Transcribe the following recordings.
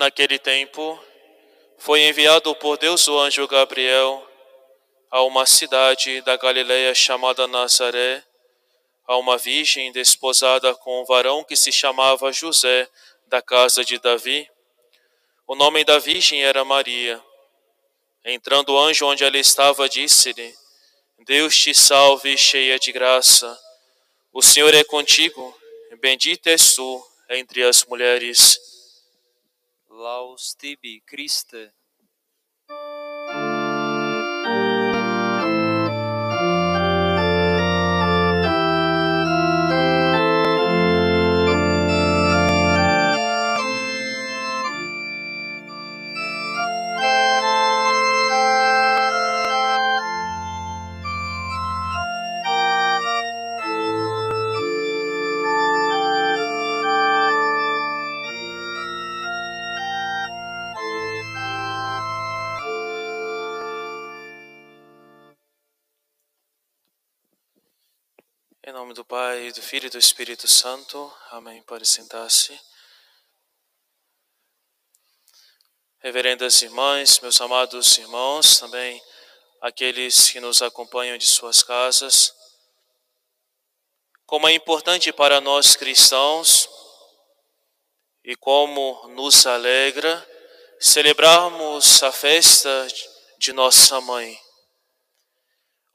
Naquele tempo, foi enviado por Deus o anjo Gabriel a uma cidade da Galiléia chamada Nazaré, a uma virgem desposada com um varão que se chamava José, da casa de Davi. O nome da virgem era Maria. Entrando o anjo onde ela estava, disse-lhe: Deus te salve, cheia de graça. O Senhor é contigo, bendita és tu entre as mulheres. Laus tibi, Christe. Nome do Pai, do Filho e do Espírito Santo. Amém. Pode sentar-se. Reverendas irmãs, meus amados irmãos, também aqueles que nos acompanham de suas casas. Como é importante para nós cristãos e como nos alegra celebrarmos a festa de nossa mãe.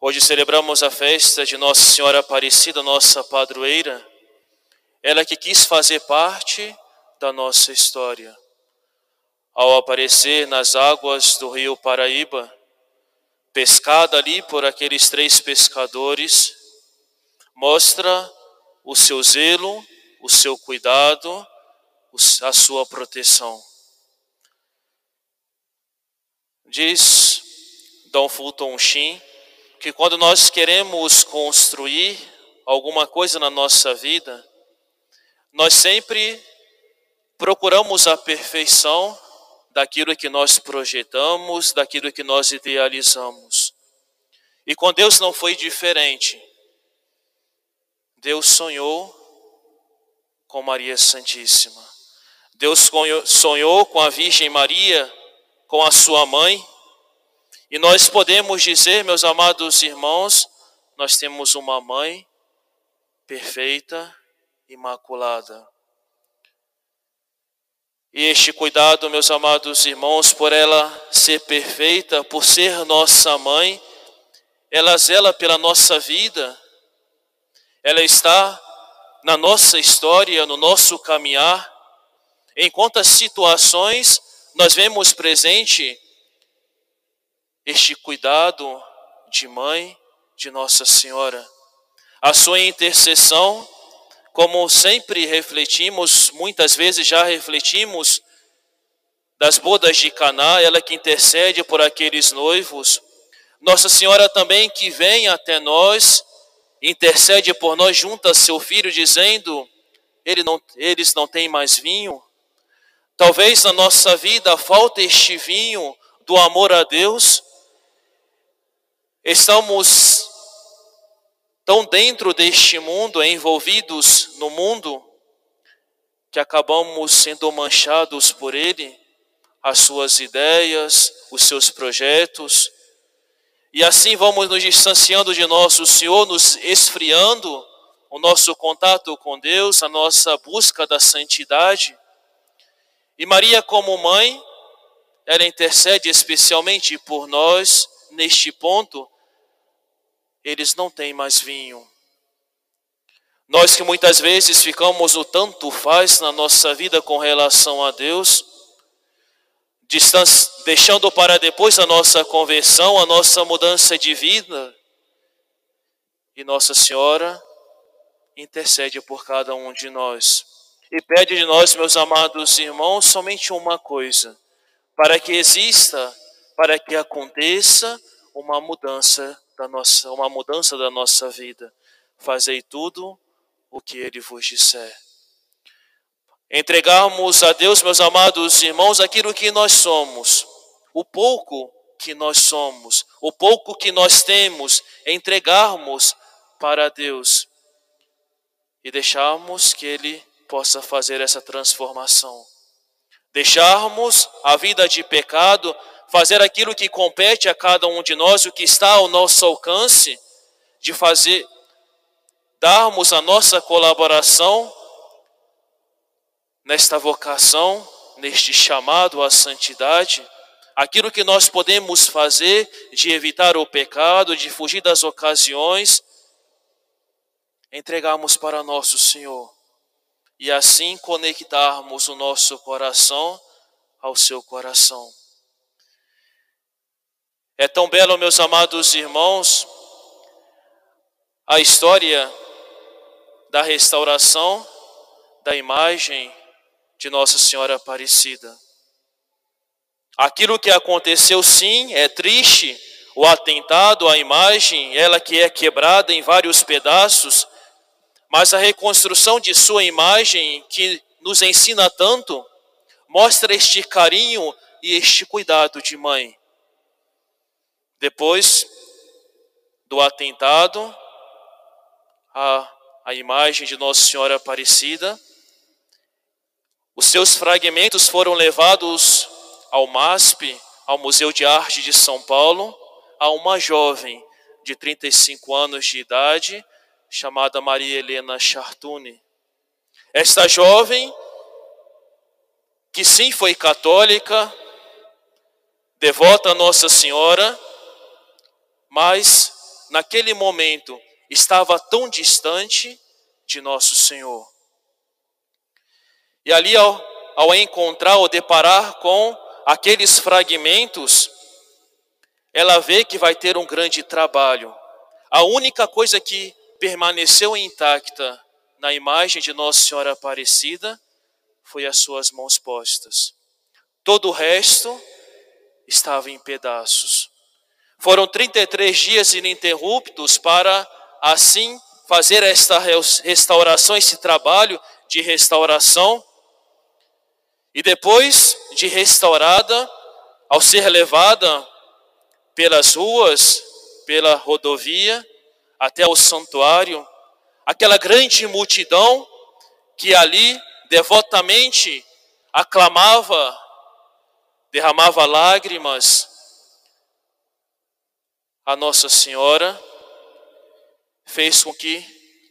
Hoje celebramos a festa de Nossa Senhora Aparecida, nossa padroeira, ela que quis fazer parte da nossa história. Ao aparecer nas águas do rio Paraíba, pescada ali por aqueles três pescadores, mostra o seu zelo, o seu cuidado, a sua proteção. Diz Dom Fulton Sheen que quando nós queremos construir alguma coisa na nossa vida, nós sempre procuramos a perfeição daquilo que nós projetamos, daquilo que nós idealizamos. E com Deus não foi diferente. Deus sonhou com Maria Santíssima. Deus sonhou com a Virgem Maria, com a sua mãe, e nós podemos dizer, meus amados irmãos, nós temos uma mãe perfeita, imaculada. E este cuidado, meus amados irmãos, por ela ser perfeita, por ser nossa mãe, ela zela pela nossa vida, ela está na nossa história, no nosso caminhar. Em quantas situações nós vemos presente este cuidado de mãe de Nossa Senhora. A sua intercessão, como sempre refletimos, muitas vezes já refletimos, das bodas de Caná, ela que intercede por aqueles noivos. Nossa Senhora também que vem até nós, intercede por nós junto a seu filho, dizendo: ele não, eles não têm mais vinho. Talvez na nossa vida falte este vinho do amor a Deus, Estamos tão dentro deste mundo, envolvidos no mundo, que acabamos sendo manchados por ele, as suas ideias, os seus projetos, e assim vamos nos distanciando de nosso Senhor, nos esfriando o nosso contato com Deus, a nossa busca da santidade. E Maria, como mãe, ela intercede especialmente por nós neste ponto, eles não têm mais vinho. Nós que muitas vezes ficamos o tanto faz na nossa vida com relação a Deus, deixando para depois a nossa conversão, a nossa mudança de vida. E Nossa Senhora intercede por cada um de nós e pede de nós, meus amados irmãos, somente uma coisa: para que exista, para que aconteça uma mudança da nossa, uma mudança da nossa vida. Fazei tudo o que ele vos disser. Entregarmos a Deus, meus amados irmãos, aquilo que nós somos, o pouco que nós somos, o pouco que nós temos, entregarmos para Deus e deixarmos que Ele possa fazer essa transformação. deixarmos a vida de pecado, fazer aquilo que compete a cada um de nós, o que está ao nosso alcance, de fazer, darmos a nossa colaboração nesta vocação, neste chamado à santidade, aquilo que nós podemos fazer de evitar o pecado, de fugir das ocasiões, entregarmos para nosso Senhor e assim conectarmos o nosso coração ao seu coração. É tão belo, meus amados irmãos, a história da restauração da imagem de Nossa Senhora Aparecida. Aquilo que aconteceu, sim, é triste, o atentado à imagem, ela que é quebrada em vários pedaços, mas a reconstrução de sua imagem, que nos ensina tanto, mostra este carinho e este cuidado de mãe. Depois do atentado, a, a imagem de Nossa Senhora Aparecida, os seus fragmentos foram levados ao MASP, ao Museu de Arte de São Paulo, a uma jovem de 35 anos de idade, chamada Maria Helena Chartuni. Esta jovem, que sim foi católica, devota a Nossa Senhora, mas naquele momento estava tão distante de Nosso Senhor. E ali, ao, ao encontrar ou deparar com aqueles fragmentos, ela vê que vai ter um grande trabalho. A única coisa que permaneceu intacta na imagem de Nossa Senhora Aparecida foi as suas mãos postas. Todo o resto estava em pedaços. Foram 33 dias ininterruptos para, assim, fazer esta restauração, esse trabalho de restauração. E depois de restaurada, ao ser levada pelas ruas, pela rodovia, até o santuário, aquela grande multidão que ali devotamente aclamava, derramava lágrimas a Nossa Senhora, fez com que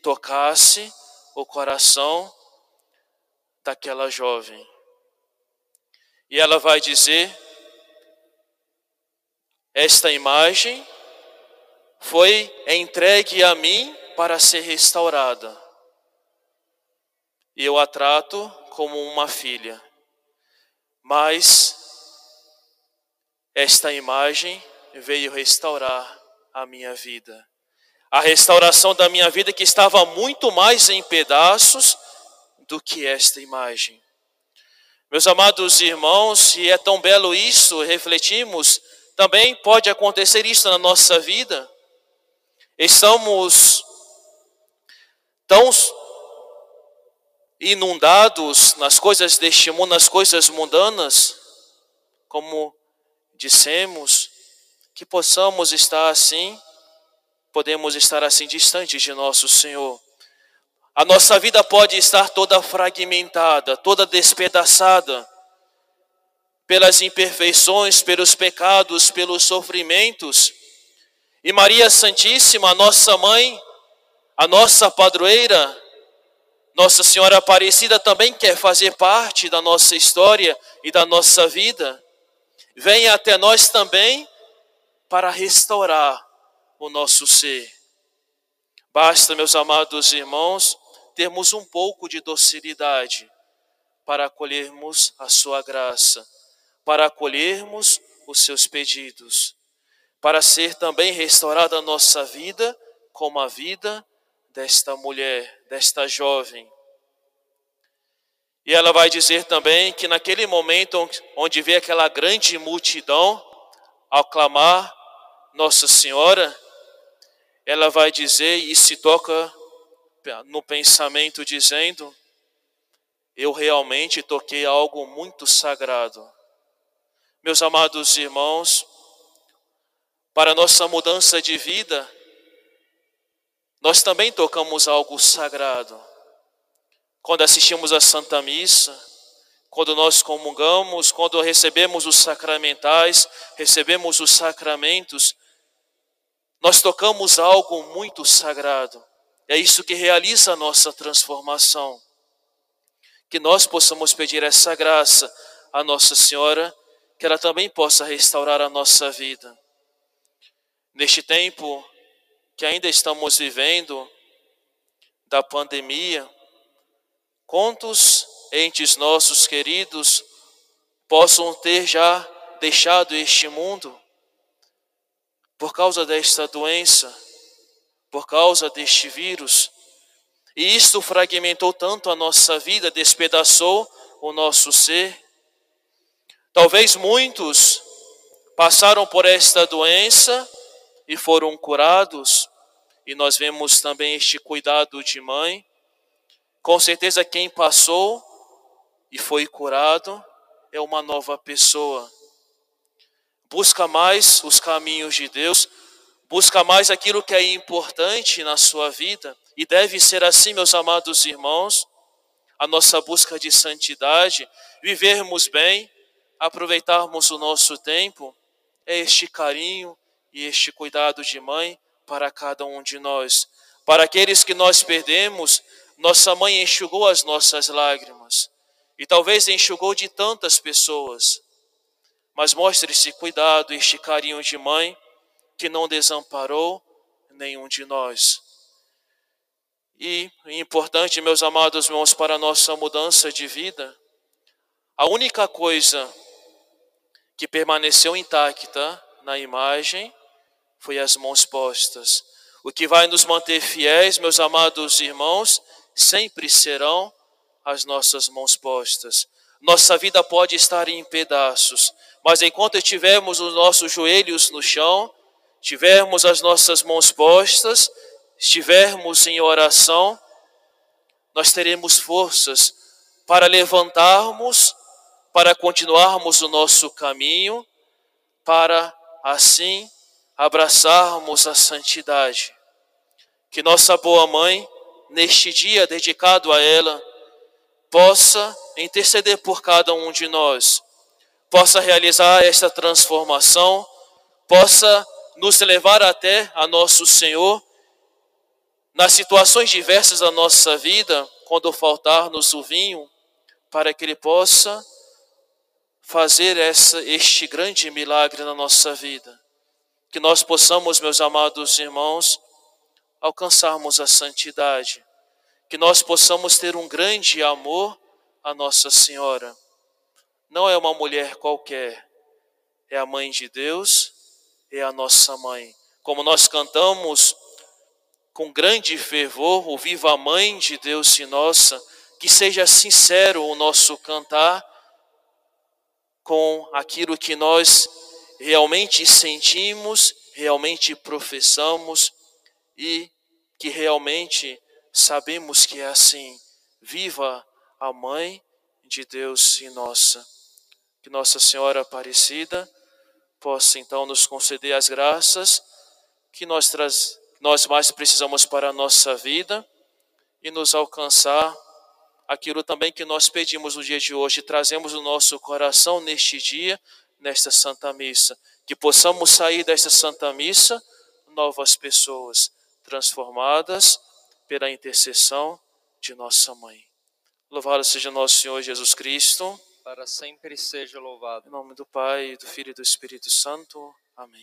tocasse o coração daquela jovem. E ela vai dizer: esta imagem foi entregue a mim para ser restaurada. E eu a trato como uma filha. Mas esta imagem veio restaurar a minha vida. A restauração da minha vida que estava muito mais em pedaços do que esta imagem. Meus amados irmãos, e é tão belo isso, refletimos, também pode acontecer isso na nossa vida. Estamos tão inundados nas coisas deste mundo, nas coisas mundanas, como dissemos, que possamos estar assim, podemos estar assim distantes de nosso Senhor. A nossa vida pode estar toda fragmentada, toda despedaçada pelas imperfeições, pelos pecados, pelos sofrimentos e Maria Santíssima, a nossa mãe, a nossa padroeira, Nossa Senhora Aparecida também quer fazer parte da nossa história e da nossa vida. Venha até nós também para restaurar o nosso ser. Basta, meus amados irmãos, termos um pouco de docilidade para acolhermos a sua graça, para acolhermos os seus pedidos para ser também restaurada a nossa vida como a vida desta mulher, desta jovem. E ela vai dizer também que naquele momento onde vê aquela grande multidão ao clamar Nossa Senhora, ela vai dizer e se toca no pensamento dizendo: Eu realmente toquei algo muito sagrado. Meus amados irmãos, para nossa mudança de vida, nós também tocamos algo sagrado. Quando assistimos a Santa Missa, quando nós comungamos, quando recebemos os sacramentais, recebemos os sacramentos, nós tocamos algo muito sagrado. É isso que realiza a nossa transformação. Que nós possamos pedir essa graça à Nossa Senhora, que ela também possa restaurar a nossa vida. Neste tempo que ainda estamos vivendo da pandemia, quantos entes nossos queridos possam ter já deixado este mundo por causa desta doença, por causa deste vírus. E isto fragmentou tanto a nossa vida, despedaçou o nosso ser. Talvez muitos passaram por esta doença e foram curados, e nós vemos também este cuidado de mãe. Com certeza, quem passou e foi curado é uma nova pessoa. Busca mais os caminhos de Deus, busca mais aquilo que é importante na sua vida, e deve ser assim, meus amados irmãos, a nossa busca de santidade, vivermos bem, aproveitarmos o nosso tempo, é este carinho e este cuidado de mãe para cada um de nós. Para aqueles que nós perdemos, nossa mãe enxugou as nossas lágrimas. E talvez enxugou de tantas pessoas. Mas mostre esse cuidado, este carinho de mãe que não desamparou nenhum de nós. E importante, meus amados irmãos, para a nossa mudança de vida, a única coisa que permaneceu intacta na imagem foi as mãos postas. O que vai nos manter fiéis, meus amados irmãos, sempre serão as nossas mãos postas. Nossa vida pode estar em pedaços, mas enquanto tivermos os nossos joelhos no chão, tivermos as nossas mãos postas, estivermos em oração, nós teremos forças para levantarmos, para continuarmos o nosso caminho, para assim abraçarmos a santidade. Que nossa boa mãe, neste dia dedicado a ela, possa interceder por cada um de nós, possa realizar esta transformação, possa nos levar até a nosso Senhor nas situações diversas da nossa vida, quando faltar-nos o vinho, para que Ele possa fazer essa, este grande milagre na nossa vida. Que nós possamos, meus amados irmãos, alcançarmos a santidade que nós possamos ter um grande amor a Nossa Senhora. Não é uma mulher qualquer, é a mãe de Deus, é a nossa mãe. Como nós cantamos com grande fervor, o Viva a Mãe de Deus e nossa, que seja sincero o nosso cantar com aquilo que nós realmente sentimos, realmente professamos e que realmente sabemos que é assim. Viva a Mãe de Deus e nossa. Que Nossa Senhora Aparecida possa então nos conceder as graças que nós, traz, nós mais precisamos para a nossa vida e nos alcançar aquilo também que nós pedimos no dia de hoje, trazemos no nosso coração neste dia, nesta Santa Missa, que possamos sair desta Santa Missa novas pessoas transformadas pela intercessão de nossa mãe. Louvado seja nosso Senhor Jesus Cristo. Para sempre seja louvado. Em nome do Pai, do Filho e do Espírito Santo. Amém.